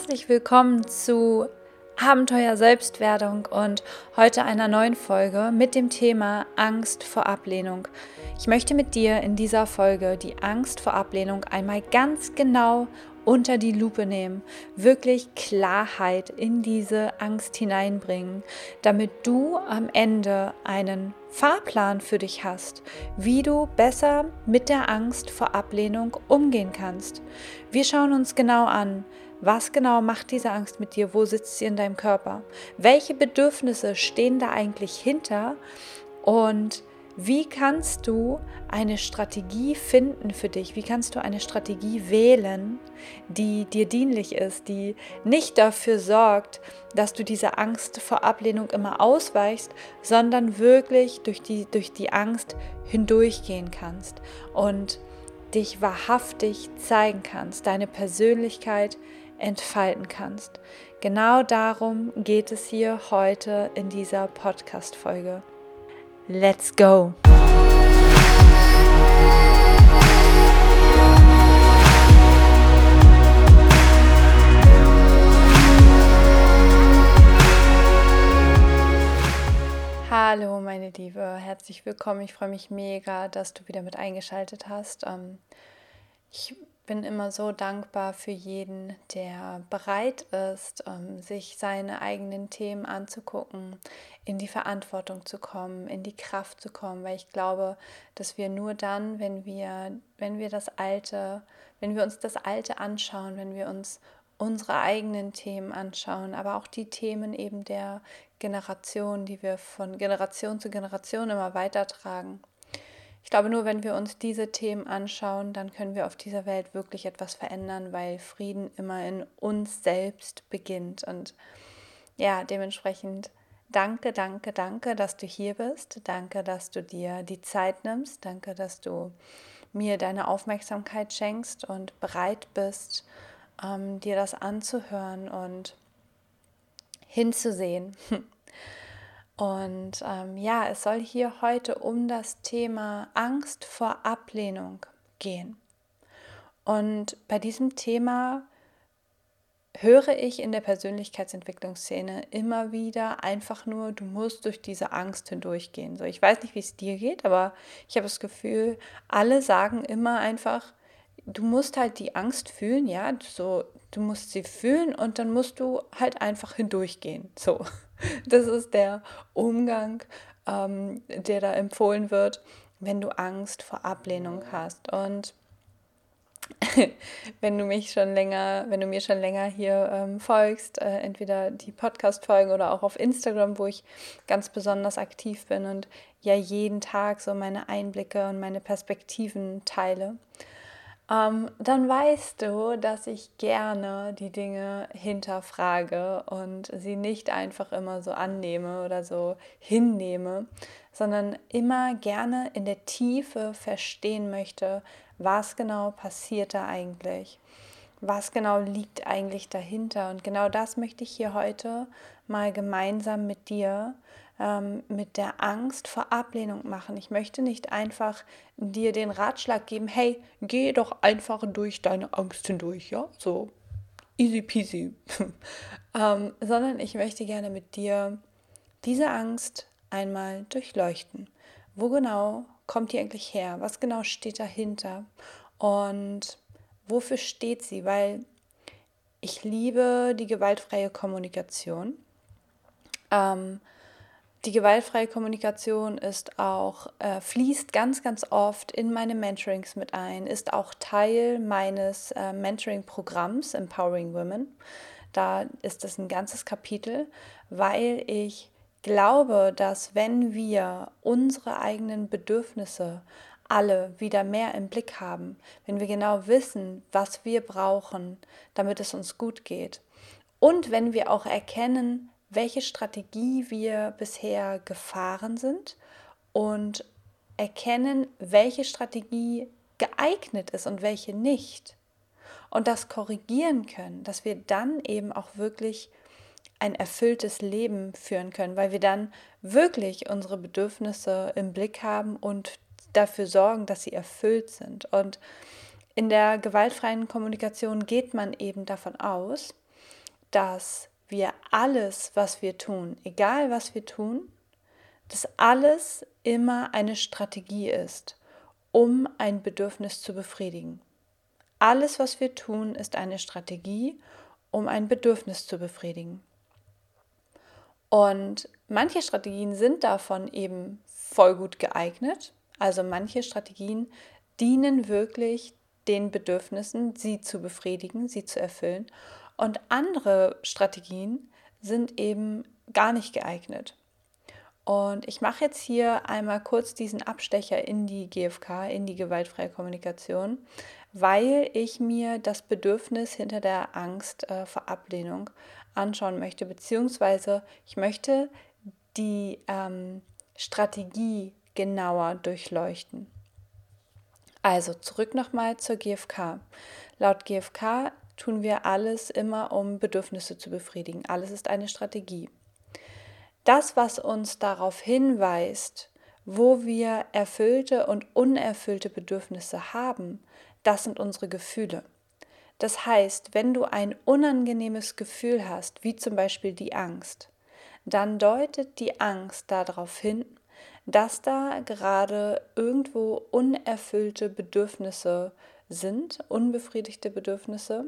Herzlich willkommen zu Abenteuer Selbstwerdung und heute einer neuen Folge mit dem Thema Angst vor Ablehnung. Ich möchte mit dir in dieser Folge die Angst vor Ablehnung einmal ganz genau unter die Lupe nehmen, wirklich Klarheit in diese Angst hineinbringen, damit du am Ende einen Fahrplan für dich hast, wie du besser mit der Angst vor Ablehnung umgehen kannst. Wir schauen uns genau an, was genau macht diese Angst mit dir? Wo sitzt sie in deinem Körper? Welche Bedürfnisse stehen da eigentlich hinter? Und wie kannst du eine Strategie finden für dich? Wie kannst du eine Strategie wählen, die dir dienlich ist, die nicht dafür sorgt, dass du diese Angst vor Ablehnung immer ausweichst, sondern wirklich durch die, durch die Angst hindurchgehen kannst und dich wahrhaftig zeigen kannst, deine Persönlichkeit entfalten kannst. Genau darum geht es hier heute in dieser Podcast-Folge. Let's go! Hallo meine Liebe, herzlich willkommen. Ich freue mich mega, dass du wieder mit eingeschaltet hast. Ähm, ich bin immer so dankbar für jeden, der bereit ist, ähm, sich seine eigenen Themen anzugucken, in die Verantwortung zu kommen, in die Kraft zu kommen, weil ich glaube, dass wir nur dann, wenn wir, wenn wir das Alte, wenn wir uns das Alte anschauen, wenn wir uns unsere eigenen Themen anschauen, aber auch die Themen eben der Generation, die wir von Generation zu Generation immer weitertragen, ich glaube, nur wenn wir uns diese Themen anschauen, dann können wir auf dieser Welt wirklich etwas verändern, weil Frieden immer in uns selbst beginnt. Und ja, dementsprechend danke, danke, danke, dass du hier bist. Danke, dass du dir die Zeit nimmst. Danke, dass du mir deine Aufmerksamkeit schenkst und bereit bist, ähm, dir das anzuhören und hinzusehen. Und ähm, ja, es soll hier heute um das Thema Angst vor Ablehnung gehen. Und bei diesem Thema höre ich in der Persönlichkeitsentwicklungsszene immer wieder einfach nur, du musst durch diese Angst hindurchgehen. So, ich weiß nicht, wie es dir geht, aber ich habe das Gefühl, alle sagen immer einfach, du musst halt die Angst fühlen, ja, so, du musst sie fühlen und dann musst du halt einfach hindurchgehen. So. Das ist der Umgang, ähm, der da empfohlen wird, wenn du Angst vor Ablehnung hast. Und wenn du mich schon länger, wenn du mir schon länger hier ähm, folgst, äh, entweder die Podcast-Folgen oder auch auf Instagram, wo ich ganz besonders aktiv bin und ja jeden Tag so meine Einblicke und meine Perspektiven teile, ähm, dann weißt du, dass ich gerne die Dinge hinterfrage und sie nicht einfach immer so annehme oder so hinnehme, sondern immer gerne in der Tiefe verstehen möchte, was genau passiert da eigentlich. Was genau liegt eigentlich dahinter? Und genau das möchte ich hier heute mal gemeinsam mit dir ähm, mit der Angst vor Ablehnung machen. Ich möchte nicht einfach dir den Ratschlag geben, hey, geh doch einfach durch deine Angst hindurch, ja, so easy peasy, ähm, sondern ich möchte gerne mit dir diese Angst einmal durchleuchten. Wo genau kommt die eigentlich her? Was genau steht dahinter? Und wofür steht sie? Weil ich liebe die gewaltfreie Kommunikation. Ähm, die gewaltfreie Kommunikation ist auch, äh, fließt ganz, ganz oft in meine Mentorings mit ein, ist auch Teil meines äh, Mentoring-Programms Empowering Women. Da ist es ein ganzes Kapitel, weil ich glaube, dass wenn wir unsere eigenen Bedürfnisse alle wieder mehr im Blick haben, wenn wir genau wissen, was wir brauchen, damit es uns gut geht, und wenn wir auch erkennen, welche Strategie wir bisher gefahren sind und erkennen, welche Strategie geeignet ist und welche nicht. Und das korrigieren können, dass wir dann eben auch wirklich ein erfülltes Leben führen können, weil wir dann wirklich unsere Bedürfnisse im Blick haben und dafür sorgen, dass sie erfüllt sind. Und in der gewaltfreien Kommunikation geht man eben davon aus, dass wir alles, was wir tun, egal was wir tun, dass alles immer eine Strategie ist, um ein Bedürfnis zu befriedigen. Alles, was wir tun, ist eine Strategie, um ein Bedürfnis zu befriedigen. Und manche Strategien sind davon eben voll gut geeignet. Also manche Strategien dienen wirklich den Bedürfnissen, sie zu befriedigen, sie zu erfüllen. Und andere Strategien sind eben gar nicht geeignet. Und ich mache jetzt hier einmal kurz diesen Abstecher in die GFK, in die gewaltfreie Kommunikation, weil ich mir das Bedürfnis hinter der Angst äh, vor Ablehnung anschauen möchte, beziehungsweise ich möchte die ähm, Strategie genauer durchleuchten. Also zurück nochmal zur GfK. Laut GfK tun wir alles immer, um Bedürfnisse zu befriedigen. Alles ist eine Strategie. Das, was uns darauf hinweist, wo wir erfüllte und unerfüllte Bedürfnisse haben, das sind unsere Gefühle. Das heißt, wenn du ein unangenehmes Gefühl hast, wie zum Beispiel die Angst, dann deutet die Angst darauf hin, dass da gerade irgendwo unerfüllte Bedürfnisse sind, unbefriedigte Bedürfnisse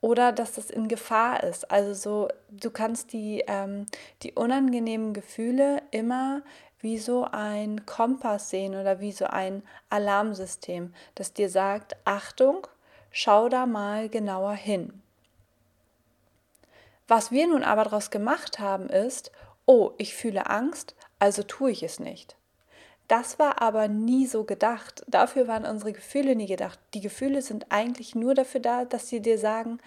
oder dass das in Gefahr ist. Also so, du kannst die, ähm, die unangenehmen Gefühle immer wie so ein Kompass sehen oder wie so ein Alarmsystem, das dir sagt, Achtung, schau da mal genauer hin. Was wir nun aber daraus gemacht haben, ist, oh, ich fühle Angst, also tue ich es nicht. Das war aber nie so gedacht. Dafür waren unsere Gefühle nie gedacht. Die Gefühle sind eigentlich nur dafür da, dass sie dir sagen,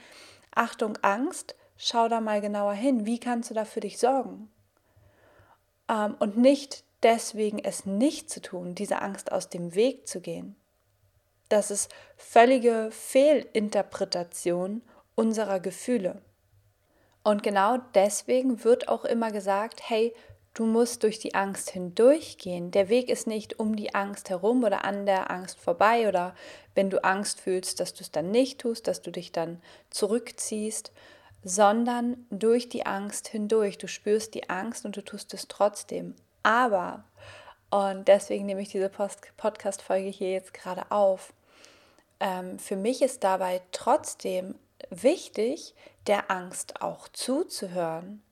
Achtung, Angst, schau da mal genauer hin. Wie kannst du da für dich sorgen? Ähm, und nicht deswegen es nicht zu tun, diese Angst aus dem Weg zu gehen. Das ist völlige Fehlinterpretation unserer Gefühle. Und genau deswegen wird auch immer gesagt, hey, Du musst durch die Angst hindurchgehen. Der Weg ist nicht um die Angst herum oder an der Angst vorbei oder wenn du Angst fühlst, dass du es dann nicht tust, dass du dich dann zurückziehst, sondern durch die Angst hindurch. Du spürst die Angst und du tust es trotzdem. Aber, und deswegen nehme ich diese Podcast-Folge hier jetzt gerade auf, ähm, für mich ist dabei trotzdem wichtig, der Angst auch zuzuhören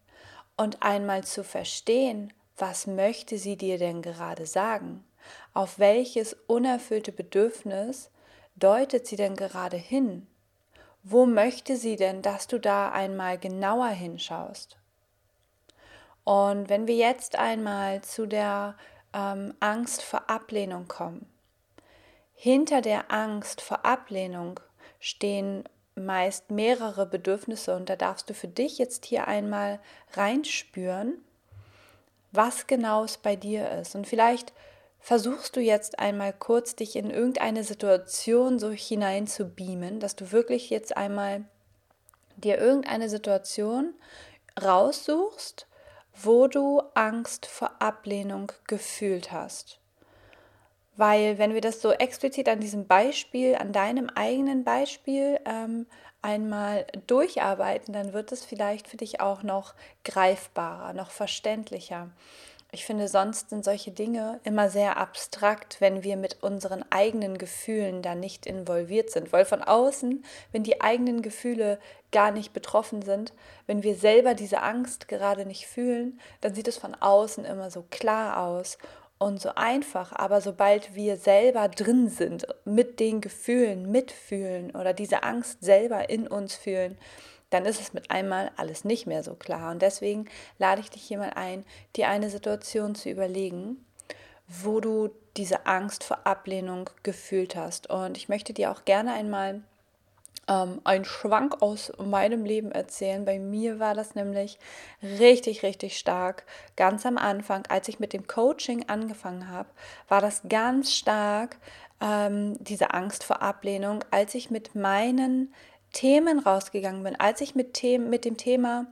und einmal zu verstehen, was möchte sie dir denn gerade sagen? Auf welches unerfüllte Bedürfnis deutet sie denn gerade hin? Wo möchte sie denn, dass du da einmal genauer hinschaust? Und wenn wir jetzt einmal zu der ähm, Angst vor Ablehnung kommen. Hinter der Angst vor Ablehnung stehen meist mehrere Bedürfnisse und da darfst du für dich jetzt hier einmal reinspüren, was genau es bei dir ist. Und vielleicht versuchst du jetzt einmal kurz dich in irgendeine Situation so hinein zu beamen, dass du wirklich jetzt einmal dir irgendeine Situation raussuchst, wo du Angst vor Ablehnung gefühlt hast. Weil wenn wir das so explizit an diesem Beispiel, an deinem eigenen Beispiel ähm, einmal durcharbeiten, dann wird es vielleicht für dich auch noch greifbarer, noch verständlicher. Ich finde, sonst sind solche Dinge immer sehr abstrakt, wenn wir mit unseren eigenen Gefühlen da nicht involviert sind. Weil von außen, wenn die eigenen Gefühle gar nicht betroffen sind, wenn wir selber diese Angst gerade nicht fühlen, dann sieht es von außen immer so klar aus und so einfach, aber sobald wir selber drin sind, mit den Gefühlen mitfühlen oder diese Angst selber in uns fühlen, dann ist es mit einmal alles nicht mehr so klar. Und deswegen lade ich dich hier mal ein, dir eine Situation zu überlegen, wo du diese Angst vor Ablehnung gefühlt hast. Und ich möchte dir auch gerne einmal ähm, einen Schwank aus meinem Leben erzählen. Bei mir war das nämlich richtig, richtig stark. Ganz am Anfang, als ich mit dem Coaching angefangen habe, war das ganz stark ähm, diese Angst vor Ablehnung, als ich mit meinen Themen rausgegangen bin, als ich mit, Themen, mit dem Thema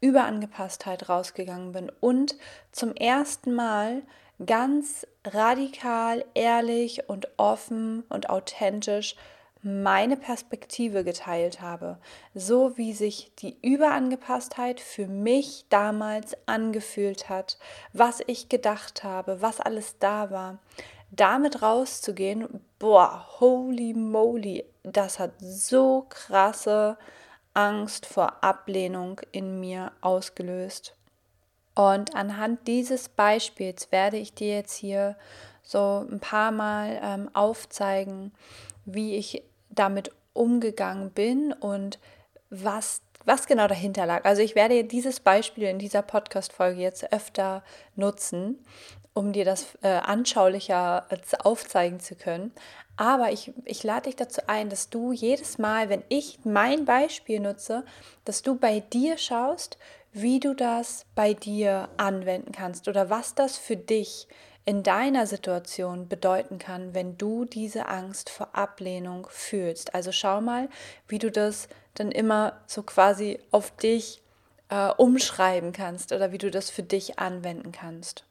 Überangepasstheit rausgegangen bin und zum ersten Mal ganz radikal, ehrlich und offen und authentisch meine Perspektive geteilt habe, so wie sich die Überangepasstheit für mich damals angefühlt hat, was ich gedacht habe, was alles da war, damit rauszugehen, boah, holy moly, das hat so krasse Angst vor Ablehnung in mir ausgelöst. Und anhand dieses Beispiels werde ich dir jetzt hier so ein paar Mal ähm, aufzeigen, wie ich damit umgegangen bin und was, was genau dahinter lag. Also ich werde dieses Beispiel in dieser Podcast-Folge jetzt öfter nutzen, um dir das äh, anschaulicher äh, aufzeigen zu können. Aber ich, ich lade dich dazu ein, dass du jedes Mal, wenn ich mein Beispiel nutze, dass du bei dir schaust, wie du das bei dir anwenden kannst oder was das für dich in deiner Situation bedeuten kann, wenn du diese Angst vor Ablehnung fühlst. Also schau mal, wie du das dann immer so quasi auf dich äh, umschreiben kannst oder wie du das für dich anwenden kannst.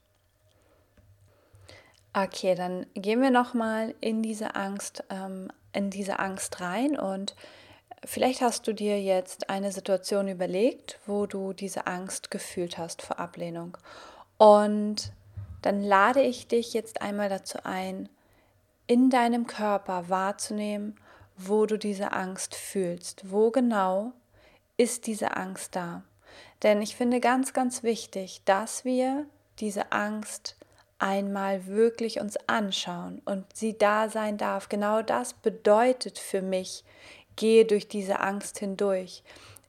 Okay, dann gehen wir noch mal in diese Angst, ähm, in diese Angst rein und vielleicht hast du dir jetzt eine Situation überlegt, wo du diese Angst gefühlt hast vor Ablehnung und dann lade ich dich jetzt einmal dazu ein, in deinem Körper wahrzunehmen, wo du diese Angst fühlst. Wo genau ist diese Angst da? Denn ich finde ganz, ganz wichtig, dass wir diese Angst einmal wirklich uns anschauen und sie da sein darf. Genau das bedeutet für mich, gehe durch diese Angst hindurch,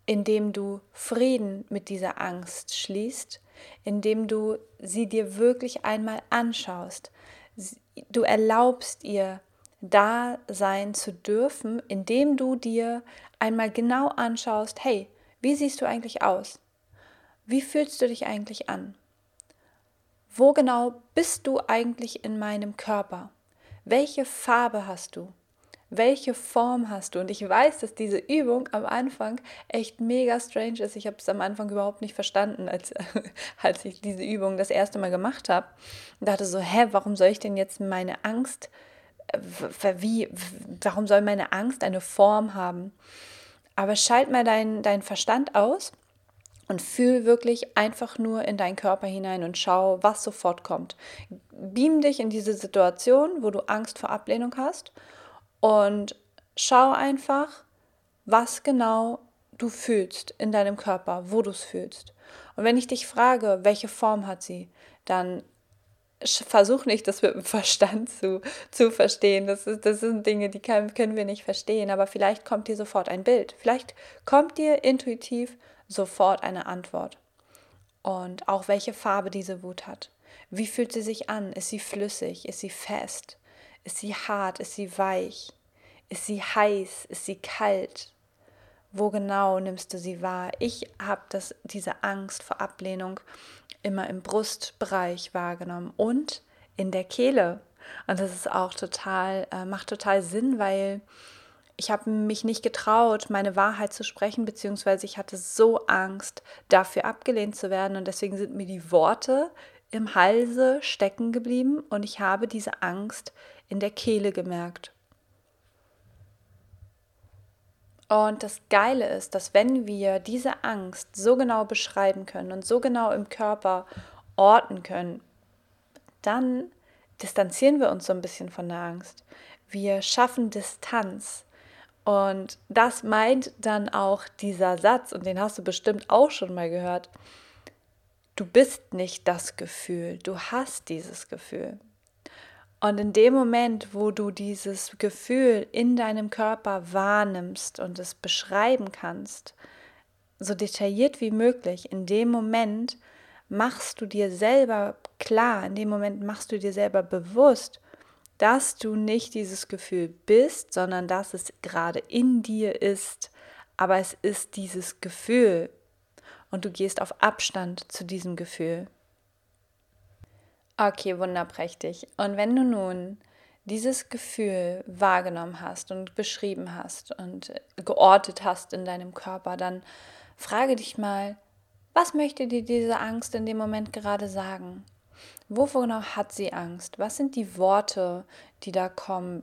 indem du Frieden mit dieser Angst schließt indem du sie dir wirklich einmal anschaust. Du erlaubst ihr, da sein zu dürfen, indem du dir einmal genau anschaust, hey, wie siehst du eigentlich aus? Wie fühlst du dich eigentlich an? Wo genau bist du eigentlich in meinem Körper? Welche Farbe hast du? Welche Form hast du? Und ich weiß, dass diese Übung am Anfang echt mega strange ist. Ich habe es am Anfang überhaupt nicht verstanden, als, als ich diese Übung das erste Mal gemacht habe. Und dachte so, hä, warum soll ich denn jetzt meine Angst, wie, warum soll meine Angst eine Form haben? Aber schalt mal deinen dein Verstand aus und fühl wirklich einfach nur in deinen Körper hinein und schau, was sofort kommt. Beam dich in diese Situation, wo du Angst vor Ablehnung hast und schau einfach, was genau du fühlst in deinem Körper, wo du es fühlst. Und wenn ich dich frage, welche Form hat sie, dann versuch nicht, das mit dem Verstand zu, zu verstehen. Das, ist, das sind Dinge, die kann, können wir nicht verstehen, aber vielleicht kommt dir sofort ein Bild. Vielleicht kommt dir intuitiv sofort eine Antwort. Und auch welche Farbe diese Wut hat. Wie fühlt sie sich an? Ist sie flüssig? Ist sie fest? Ist sie hart? Ist sie weich? Ist sie heiß? Ist sie kalt? Wo genau nimmst du sie wahr? Ich habe diese Angst vor Ablehnung immer im Brustbereich wahrgenommen und in der Kehle. Und das ist auch total, äh, macht total Sinn, weil ich habe mich nicht getraut, meine Wahrheit zu sprechen, beziehungsweise ich hatte so Angst, dafür abgelehnt zu werden. Und deswegen sind mir die Worte im Halse stecken geblieben und ich habe diese Angst in der Kehle gemerkt. Und das Geile ist, dass wenn wir diese Angst so genau beschreiben können und so genau im Körper orten können, dann distanzieren wir uns so ein bisschen von der Angst. Wir schaffen Distanz. Und das meint dann auch dieser Satz, und den hast du bestimmt auch schon mal gehört. Du bist nicht das Gefühl, du hast dieses Gefühl. Und in dem Moment, wo du dieses Gefühl in deinem Körper wahrnimmst und es beschreiben kannst, so detailliert wie möglich, in dem Moment machst du dir selber klar, in dem Moment machst du dir selber bewusst, dass du nicht dieses Gefühl bist, sondern dass es gerade in dir ist. Aber es ist dieses Gefühl und du gehst auf Abstand zu diesem Gefühl. Okay, wunderprächtig. Und wenn du nun dieses Gefühl wahrgenommen hast und beschrieben hast und geortet hast in deinem Körper, dann frage dich mal, was möchte dir diese Angst in dem Moment gerade sagen? Wovor genau hat sie Angst? Was sind die Worte, die da kommen?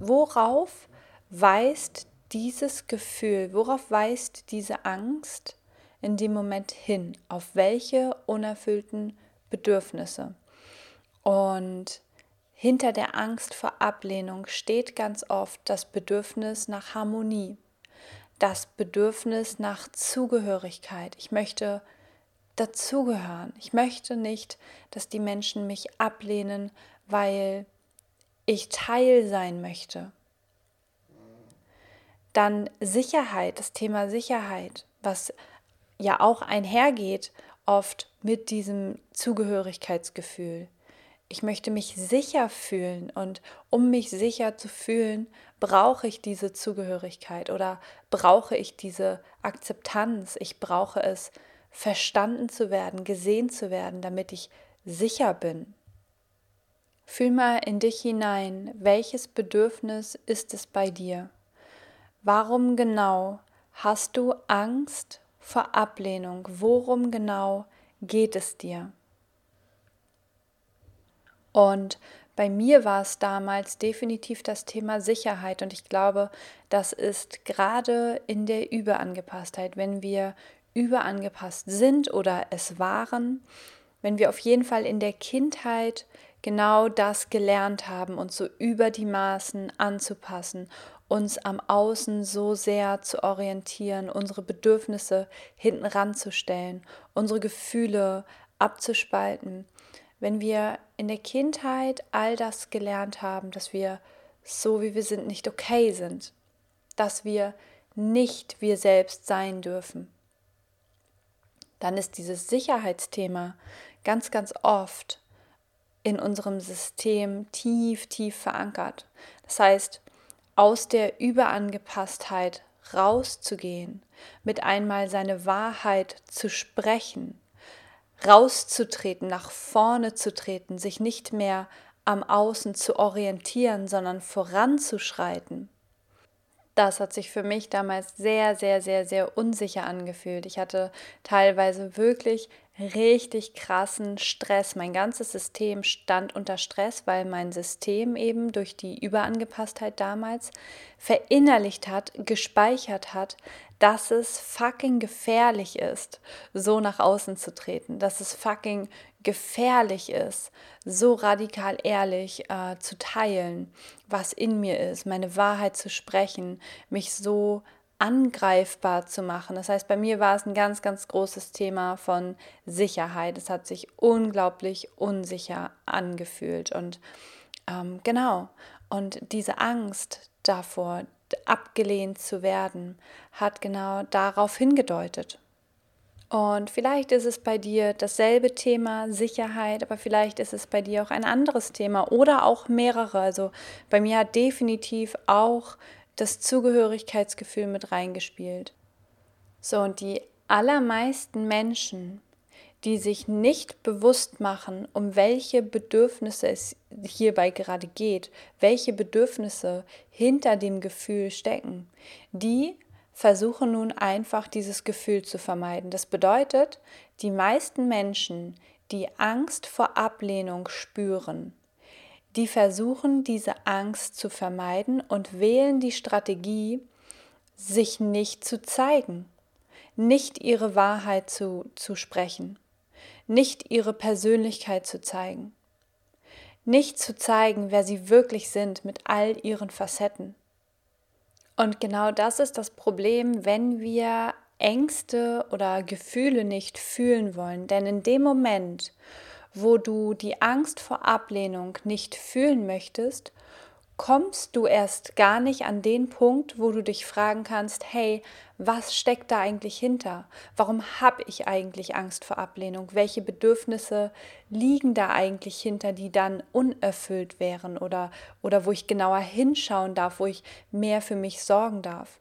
Worauf weist dieses Gefühl, worauf weist diese Angst in dem Moment hin? Auf welche unerfüllten Bedürfnisse? Und hinter der Angst vor Ablehnung steht ganz oft das Bedürfnis nach Harmonie, das Bedürfnis nach Zugehörigkeit. Ich möchte dazugehören. Ich möchte nicht, dass die Menschen mich ablehnen, weil ich Teil sein möchte. Dann Sicherheit, das Thema Sicherheit, was ja auch einhergeht oft mit diesem Zugehörigkeitsgefühl. Ich möchte mich sicher fühlen und um mich sicher zu fühlen, brauche ich diese Zugehörigkeit oder brauche ich diese Akzeptanz. Ich brauche es, verstanden zu werden, gesehen zu werden, damit ich sicher bin. Fühl mal in dich hinein, welches Bedürfnis ist es bei dir? Warum genau hast du Angst vor Ablehnung? Worum genau geht es dir? Und bei mir war es damals definitiv das Thema Sicherheit. Und ich glaube, das ist gerade in der Überangepasstheit, wenn wir überangepasst sind oder es waren, wenn wir auf jeden Fall in der Kindheit genau das gelernt haben, uns so über die Maßen anzupassen, uns am Außen so sehr zu orientieren, unsere Bedürfnisse hinten ranzustellen, unsere Gefühle abzuspalten, wenn wir in der Kindheit all das gelernt haben, dass wir so wie wir sind nicht okay sind, dass wir nicht wir selbst sein dürfen, dann ist dieses Sicherheitsthema ganz, ganz oft in unserem System tief, tief verankert. Das heißt, aus der Überangepasstheit rauszugehen, mit einmal seine Wahrheit zu sprechen, rauszutreten, nach vorne zu treten, sich nicht mehr am Außen zu orientieren, sondern voranzuschreiten. Das hat sich für mich damals sehr, sehr, sehr, sehr unsicher angefühlt. Ich hatte teilweise wirklich richtig krassen Stress. Mein ganzes System stand unter Stress, weil mein System eben durch die Überangepasstheit damals verinnerlicht hat, gespeichert hat, dass es fucking gefährlich ist, so nach außen zu treten, dass es fucking gefährlich ist, so radikal ehrlich äh, zu teilen, was in mir ist, meine Wahrheit zu sprechen, mich so angreifbar zu machen. Das heißt, bei mir war es ein ganz, ganz großes Thema von Sicherheit. Es hat sich unglaublich unsicher angefühlt. Und ähm, genau, und diese Angst davor, abgelehnt zu werden, hat genau darauf hingedeutet. Und vielleicht ist es bei dir dasselbe Thema Sicherheit, aber vielleicht ist es bei dir auch ein anderes Thema oder auch mehrere. Also bei mir hat definitiv auch das Zugehörigkeitsgefühl mit reingespielt. So, und die allermeisten Menschen, die sich nicht bewusst machen, um welche Bedürfnisse es hierbei gerade geht, welche Bedürfnisse hinter dem Gefühl stecken, die versuchen nun einfach dieses Gefühl zu vermeiden. Das bedeutet, die meisten Menschen, die Angst vor Ablehnung spüren, die versuchen diese Angst zu vermeiden und wählen die Strategie, sich nicht zu zeigen, nicht ihre Wahrheit zu, zu sprechen, nicht ihre Persönlichkeit zu zeigen, nicht zu zeigen, wer sie wirklich sind mit all ihren Facetten. Und genau das ist das Problem, wenn wir Ängste oder Gefühle nicht fühlen wollen. Denn in dem Moment, wo du die Angst vor Ablehnung nicht fühlen möchtest, kommst du erst gar nicht an den Punkt, wo du dich fragen kannst, hey, was steckt da eigentlich hinter? Warum habe ich eigentlich Angst vor Ablehnung? Welche Bedürfnisse liegen da eigentlich hinter, die dann unerfüllt wären oder, oder wo ich genauer hinschauen darf, wo ich mehr für mich sorgen darf?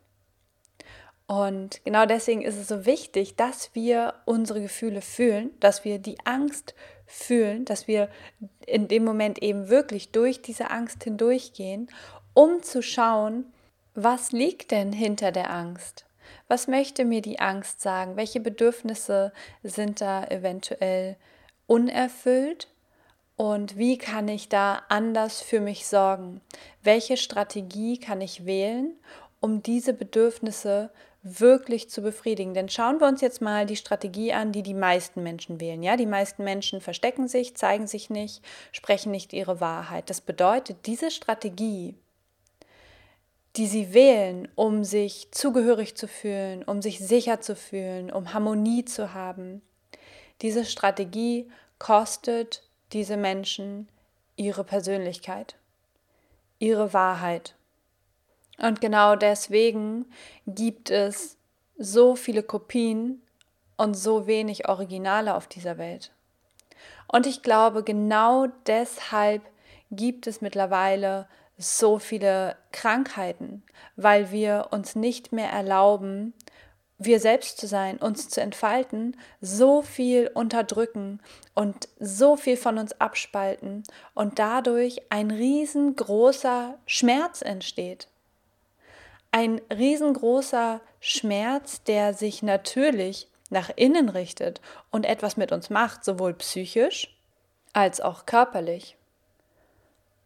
Und genau deswegen ist es so wichtig, dass wir unsere Gefühle fühlen, dass wir die Angst fühlen, dass wir in dem Moment eben wirklich durch diese Angst hindurchgehen, um zu schauen, was liegt denn hinter der Angst? Was möchte mir die Angst sagen? Welche Bedürfnisse sind da eventuell unerfüllt? und wie kann ich da anders für mich sorgen? Welche Strategie kann ich wählen, um diese Bedürfnisse wirklich zu befriedigen? Denn schauen wir uns jetzt mal die Strategie an, die die meisten Menschen wählen. Ja, die meisten Menschen verstecken sich, zeigen sich nicht, sprechen nicht ihre Wahrheit. Das bedeutet, diese Strategie, die sie wählen, um sich zugehörig zu fühlen, um sich sicher zu fühlen, um Harmonie zu haben, diese Strategie kostet diese Menschen ihre Persönlichkeit, ihre Wahrheit. Und genau deswegen gibt es so viele Kopien und so wenig Originale auf dieser Welt. Und ich glaube, genau deshalb gibt es mittlerweile so viele Krankheiten, weil wir uns nicht mehr erlauben, wir selbst zu sein, uns zu entfalten, so viel unterdrücken und so viel von uns abspalten und dadurch ein riesengroßer Schmerz entsteht. Ein riesengroßer Schmerz, der sich natürlich nach innen richtet und etwas mit uns macht, sowohl psychisch als auch körperlich.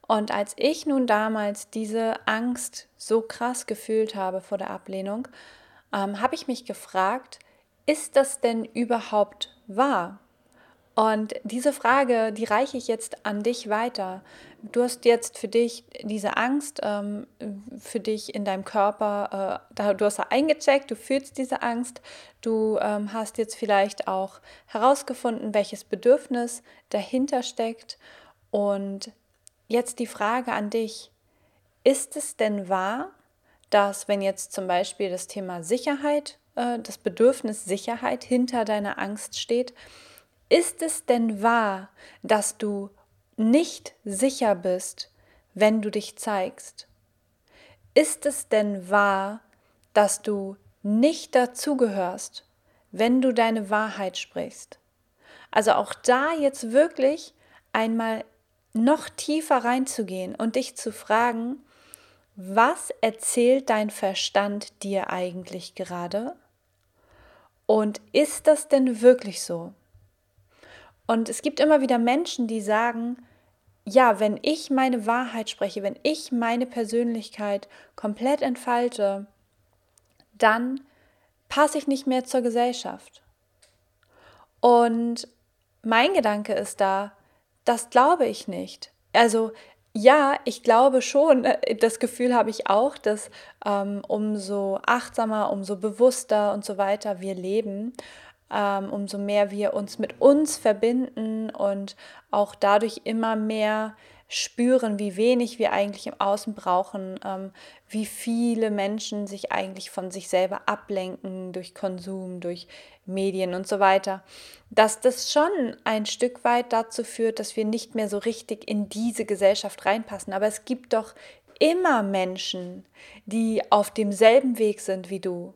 Und als ich nun damals diese Angst so krass gefühlt habe vor der Ablehnung, ähm, habe ich mich gefragt, ist das denn überhaupt wahr? Und diese Frage, die reiche ich jetzt an dich weiter. Du hast jetzt für dich diese Angst ähm, für dich in deinem Körper, äh, du hast da eingecheckt, du fühlst diese Angst, du ähm, hast jetzt vielleicht auch herausgefunden, welches Bedürfnis dahinter steckt. Und jetzt die Frage an dich, ist es denn wahr, dass wenn jetzt zum Beispiel das Thema Sicherheit, äh, das Bedürfnis Sicherheit hinter deiner Angst steht, ist es denn wahr, dass du nicht sicher bist, wenn du dich zeigst? Ist es denn wahr, dass du nicht dazugehörst, wenn du deine Wahrheit sprichst? Also auch da jetzt wirklich einmal noch tiefer reinzugehen und dich zu fragen, was erzählt dein Verstand dir eigentlich gerade? Und ist das denn wirklich so? Und es gibt immer wieder Menschen, die sagen, ja, wenn ich meine Wahrheit spreche, wenn ich meine Persönlichkeit komplett entfalte, dann passe ich nicht mehr zur Gesellschaft. Und mein Gedanke ist da, das glaube ich nicht. Also ja, ich glaube schon, das Gefühl habe ich auch, dass ähm, umso achtsamer, umso bewusster und so weiter wir leben, umso mehr wir uns mit uns verbinden und auch dadurch immer mehr spüren, wie wenig wir eigentlich im Außen brauchen, ähm, wie viele Menschen sich eigentlich von sich selber ablenken durch Konsum, durch Medien und so weiter, dass das schon ein Stück weit dazu führt, dass wir nicht mehr so richtig in diese Gesellschaft reinpassen. Aber es gibt doch immer Menschen, die auf demselben Weg sind wie du.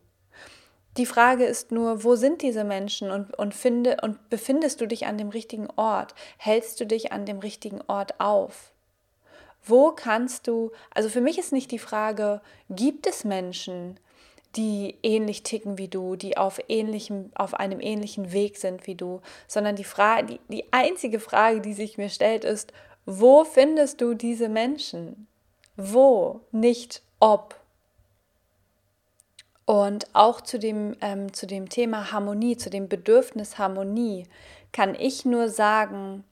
Die Frage ist nur, wo sind diese Menschen und, und, finde, und befindest du dich an dem richtigen Ort? Hältst du dich an dem richtigen Ort auf? Wo kannst du, also für mich ist nicht die Frage, gibt es Menschen, die ähnlich ticken wie du, die auf, ähnlichem, auf einem ähnlichen Weg sind wie du, sondern die, Frage, die, die einzige Frage, die sich mir stellt, ist, wo findest du diese Menschen? Wo, nicht ob. Und auch zu dem, ähm, zu dem Thema Harmonie, zu dem Bedürfnis Harmonie, kann ich nur sagen,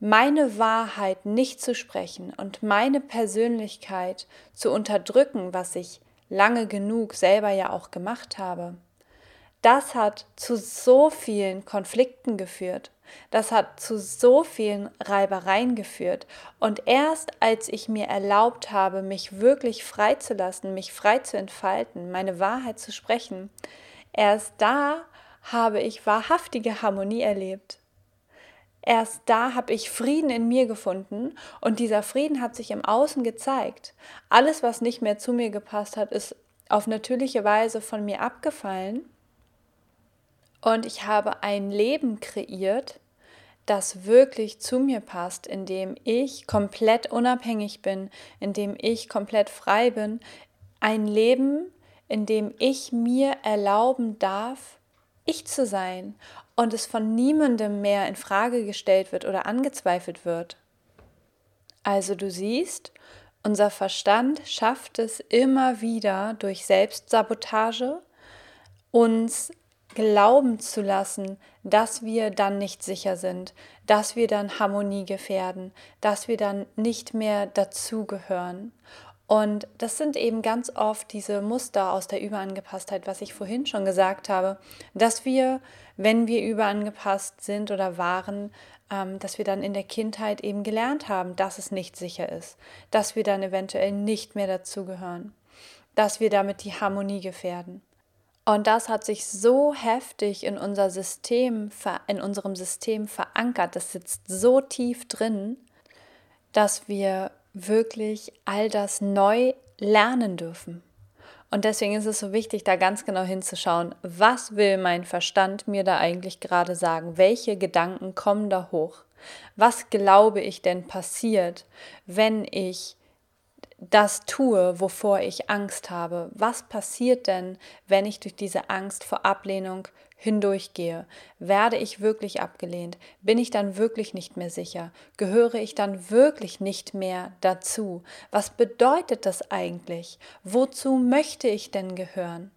meine Wahrheit nicht zu sprechen und meine Persönlichkeit zu unterdrücken, was ich lange genug selber ja auch gemacht habe, das hat zu so vielen Konflikten geführt. Das hat zu so vielen Reibereien geführt. Und erst als ich mir erlaubt habe, mich wirklich freizulassen, mich frei zu entfalten, meine Wahrheit zu sprechen, erst da habe ich wahrhaftige Harmonie erlebt. Erst da habe ich Frieden in mir gefunden und dieser Frieden hat sich im Außen gezeigt. Alles, was nicht mehr zu mir gepasst hat, ist auf natürliche Weise von mir abgefallen und ich habe ein Leben kreiert, das wirklich zu mir passt, in dem ich komplett unabhängig bin, in dem ich komplett frei bin. Ein Leben, in dem ich mir erlauben darf, ich zu sein und es von niemandem mehr in Frage gestellt wird oder angezweifelt wird. Also du siehst, unser Verstand schafft es immer wieder durch Selbstsabotage, uns glauben zu lassen, dass wir dann nicht sicher sind, dass wir dann Harmonie gefährden, dass wir dann nicht mehr dazugehören. Und das sind eben ganz oft diese Muster aus der Überangepasstheit, was ich vorhin schon gesagt habe, dass wir, wenn wir überangepasst sind oder waren, ähm, dass wir dann in der Kindheit eben gelernt haben, dass es nicht sicher ist, dass wir dann eventuell nicht mehr dazugehören, dass wir damit die Harmonie gefährden. Und das hat sich so heftig in unser System, in unserem System verankert, das sitzt so tief drin, dass wir wirklich all das neu lernen dürfen. Und deswegen ist es so wichtig, da ganz genau hinzuschauen, was will mein Verstand mir da eigentlich gerade sagen? Welche Gedanken kommen da hoch? Was glaube ich denn passiert, wenn ich das tue, wovor ich Angst habe? Was passiert denn, wenn ich durch diese Angst vor Ablehnung hindurchgehe? Werde ich wirklich abgelehnt? Bin ich dann wirklich nicht mehr sicher? Gehöre ich dann wirklich nicht mehr dazu? Was bedeutet das eigentlich? Wozu möchte ich denn gehören?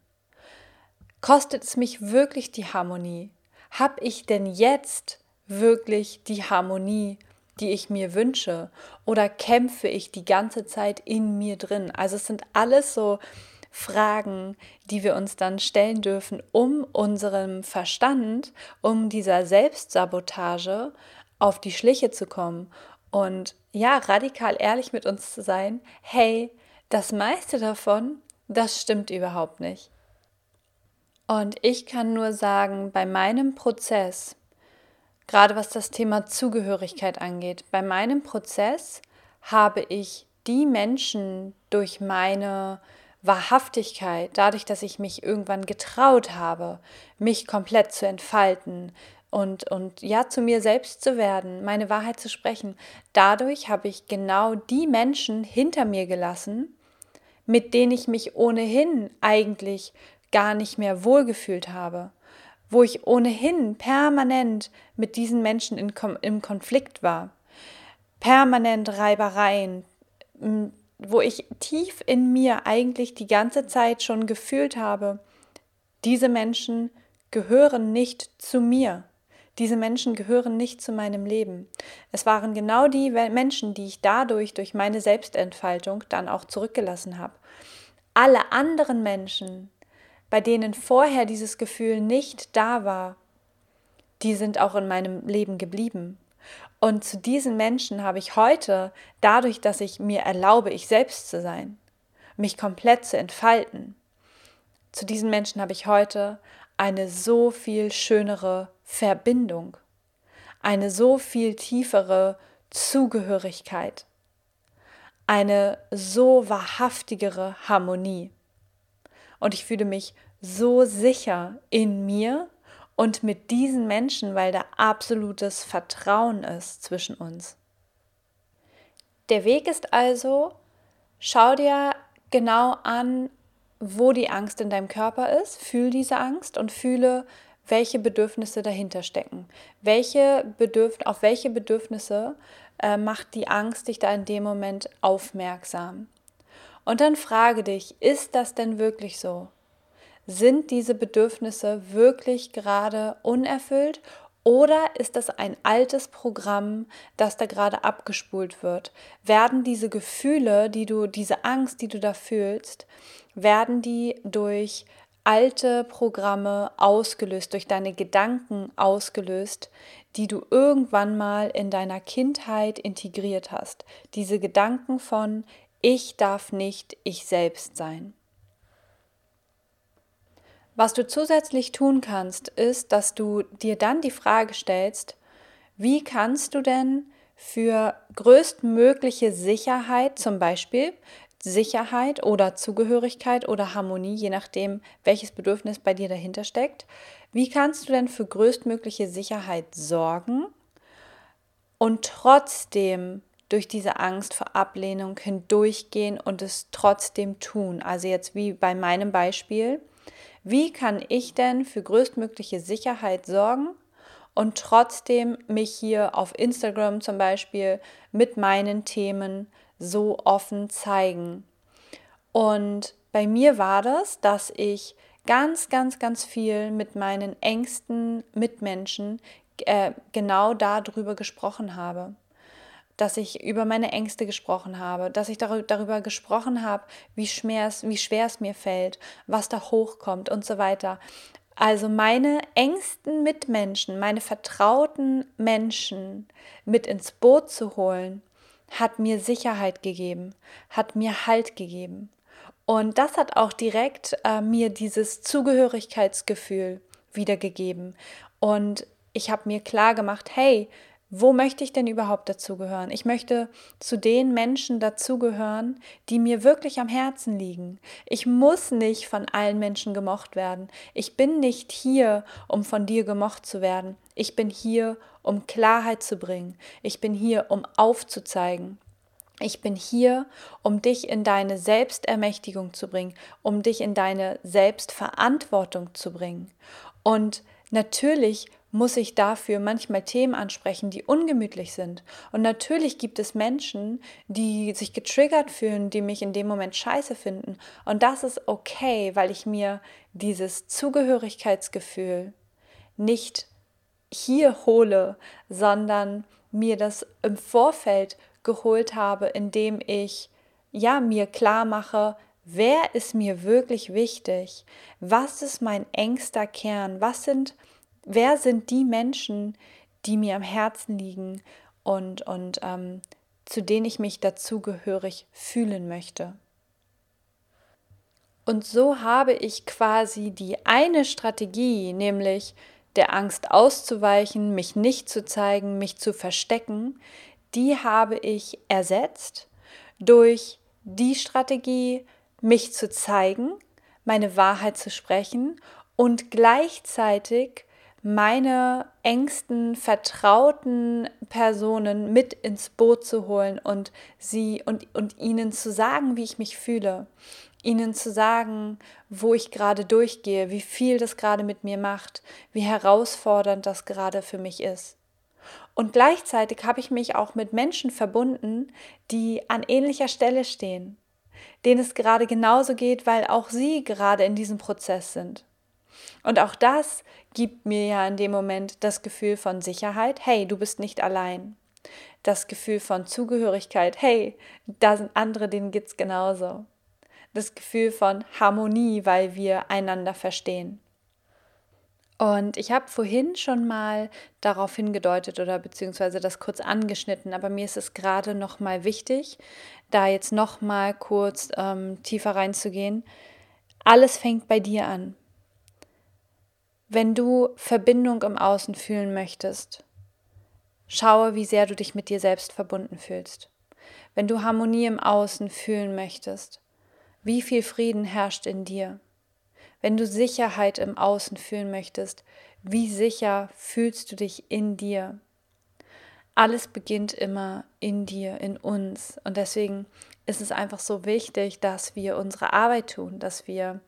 Kostet es mich wirklich die Harmonie? Hab ich denn jetzt wirklich die Harmonie, die ich mir wünsche? Oder kämpfe ich die ganze Zeit in mir drin? Also es sind alles so Fragen, die wir uns dann stellen dürfen, um unserem Verstand, um dieser Selbstsabotage auf die Schliche zu kommen und ja, radikal ehrlich mit uns zu sein, hey, das meiste davon, das stimmt überhaupt nicht. Und ich kann nur sagen, bei meinem Prozess, gerade was das Thema Zugehörigkeit angeht, bei meinem Prozess habe ich die Menschen durch meine Wahrhaftigkeit, dadurch, dass ich mich irgendwann getraut habe, mich komplett zu entfalten und, und ja zu mir selbst zu werden, meine Wahrheit zu sprechen, dadurch habe ich genau die Menschen hinter mir gelassen, mit denen ich mich ohnehin eigentlich gar nicht mehr wohlgefühlt habe, wo ich ohnehin permanent mit diesen Menschen in, im Konflikt war, permanent Reibereien, wo ich tief in mir eigentlich die ganze Zeit schon gefühlt habe, diese Menschen gehören nicht zu mir. Diese Menschen gehören nicht zu meinem Leben. Es waren genau die Menschen, die ich dadurch, durch meine Selbstentfaltung, dann auch zurückgelassen habe. Alle anderen Menschen, bei denen vorher dieses Gefühl nicht da war, die sind auch in meinem Leben geblieben. Und zu diesen Menschen habe ich heute, dadurch, dass ich mir erlaube, ich selbst zu sein, mich komplett zu entfalten, zu diesen Menschen habe ich heute eine so viel schönere Verbindung, eine so viel tiefere Zugehörigkeit, eine so wahrhaftigere Harmonie. Und ich fühle mich so sicher in mir und mit diesen Menschen, weil da absolutes Vertrauen ist zwischen uns. Der Weg ist also, schau dir genau an, wo die Angst in deinem Körper ist, fühl diese Angst und fühle, welche Bedürfnisse dahinter stecken. Welche Bedürf auf welche Bedürfnisse äh, macht die Angst dich da in dem Moment aufmerksam? Und dann frage dich, ist das denn wirklich so? Sind diese Bedürfnisse wirklich gerade unerfüllt oder ist das ein altes Programm, das da gerade abgespult wird? Werden diese Gefühle, die du, diese Angst, die du da fühlst, werden die durch alte Programme ausgelöst, durch deine Gedanken ausgelöst, die du irgendwann mal in deiner Kindheit integriert hast? Diese Gedanken von ich darf nicht ich selbst sein. Was du zusätzlich tun kannst, ist, dass du dir dann die Frage stellst, wie kannst du denn für größtmögliche Sicherheit, zum Beispiel Sicherheit oder Zugehörigkeit oder Harmonie, je nachdem, welches Bedürfnis bei dir dahinter steckt, wie kannst du denn für größtmögliche Sicherheit sorgen und trotzdem durch diese Angst vor Ablehnung hindurchgehen und es trotzdem tun? Also jetzt wie bei meinem Beispiel, Wie kann ich denn für größtmögliche Sicherheit sorgen und trotzdem mich hier auf Instagram zum Beispiel mit meinen Themen so offen zeigen? Und bei mir war das, dass ich ganz, ganz, ganz viel mit meinen engsten Mitmenschen äh, genau darüber gesprochen habe. Dass ich über meine Ängste gesprochen habe, dass ich darüber gesprochen habe, wie schwer, es, wie schwer es mir fällt, was da hochkommt und so weiter. Also meine engsten Mitmenschen, meine vertrauten Menschen mit ins Boot zu holen, hat mir Sicherheit gegeben, hat mir Halt gegeben. Und das hat auch direkt äh, mir dieses Zugehörigkeitsgefühl wiedergegeben. Und ich habe mir klar gemacht, hey, wo möchte ich denn überhaupt dazugehören? Ich möchte zu den Menschen dazugehören, die mir wirklich am Herzen liegen. Ich muss nicht von allen Menschen gemocht werden. Ich bin nicht hier, um von dir gemocht zu werden. Ich bin hier, um Klarheit zu bringen. Ich bin hier, um aufzuzeigen. Ich bin hier, um dich in deine Selbstermächtigung zu bringen, um dich in deine Selbstverantwortung zu bringen. Und natürlich muss ich dafür manchmal Themen ansprechen, die ungemütlich sind. Und natürlich gibt es Menschen, die sich getriggert fühlen, die mich in dem Moment scheiße finden. Und das ist okay, weil ich mir dieses Zugehörigkeitsgefühl nicht hier hole, sondern mir das im Vorfeld geholt habe, indem ich ja mir klar mache, wer ist mir wirklich wichtig? Was ist mein engster Kern? Was sind wer sind die Menschen, die mir am Herzen liegen und, und ähm, zu denen ich mich dazugehörig fühlen möchte. Und so habe ich quasi die eine Strategie, nämlich der Angst auszuweichen, mich nicht zu zeigen, mich zu verstecken, die habe ich ersetzt durch die Strategie, mich zu zeigen, meine Wahrheit zu sprechen und gleichzeitig meine engsten, vertrauten Personen mit ins Boot zu holen und sie und, und ihnen zu sagen, wie ich mich fühle. Ihnen zu sagen, wo ich gerade durchgehe, wie viel das gerade mit mir macht, wie herausfordernd das gerade für mich ist. Und gleichzeitig habe ich mich auch mit Menschen verbunden, die an ähnlicher Stelle stehen, denen es gerade genauso geht, weil auch sie gerade in diesem Prozess sind. Und auch das gibt mir ja in dem Moment das Gefühl von Sicherheit, hey, du bist nicht allein. Das Gefühl von Zugehörigkeit, hey, da sind andere, denen geht's genauso. Das Gefühl von Harmonie, weil wir einander verstehen. Und ich habe vorhin schon mal darauf hingedeutet oder beziehungsweise das kurz angeschnitten, aber mir ist es gerade noch mal wichtig, da jetzt noch mal kurz ähm, tiefer reinzugehen. Alles fängt bei dir an. Wenn du Verbindung im Außen fühlen möchtest, schaue, wie sehr du dich mit dir selbst verbunden fühlst. Wenn du Harmonie im Außen fühlen möchtest, wie viel Frieden herrscht in dir. Wenn du Sicherheit im Außen fühlen möchtest, wie sicher fühlst du dich in dir. Alles beginnt immer in dir, in uns. Und deswegen ist es einfach so wichtig, dass wir unsere Arbeit tun, dass wir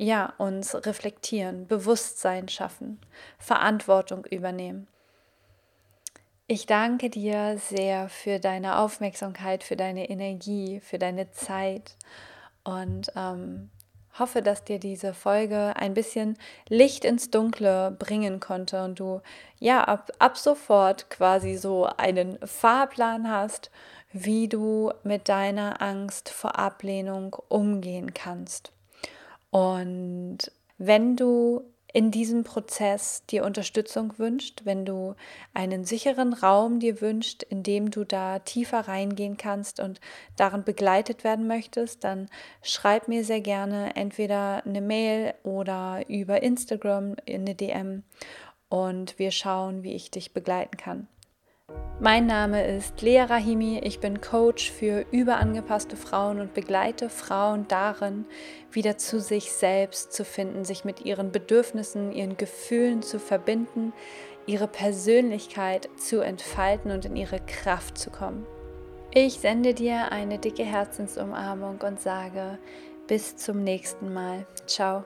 ja, uns reflektieren, Bewusstsein schaffen, Verantwortung übernehmen. Ich danke dir sehr für deine Aufmerksamkeit, für deine Energie, für deine Zeit und ähm, hoffe, dass dir diese Folge ein bisschen Licht ins Dunkle bringen konnte und du ja ab, ab sofort quasi so einen Fahrplan hast, wie du mit deiner Angst vor Ablehnung umgehen kannst. Und wenn du in diesem Prozess dir Unterstützung wünscht, wenn du einen sicheren Raum dir wünscht, in dem du da tiefer reingehen kannst und darin begleitet werden möchtest, dann schreib mir sehr gerne entweder eine Mail oder über Instagram eine DM und wir schauen, wie ich dich begleiten kann. Mein Name ist Lea Rahimi, ich bin Coach für überangepasste Frauen und begleite Frauen darin, wieder zu sich selbst zu finden, sich mit ihren Bedürfnissen, ihren Gefühlen zu verbinden, ihre Persönlichkeit zu entfalten und in ihre Kraft zu kommen. Ich sende dir eine dicke Herzensumarmung und sage bis zum nächsten Mal. Ciao.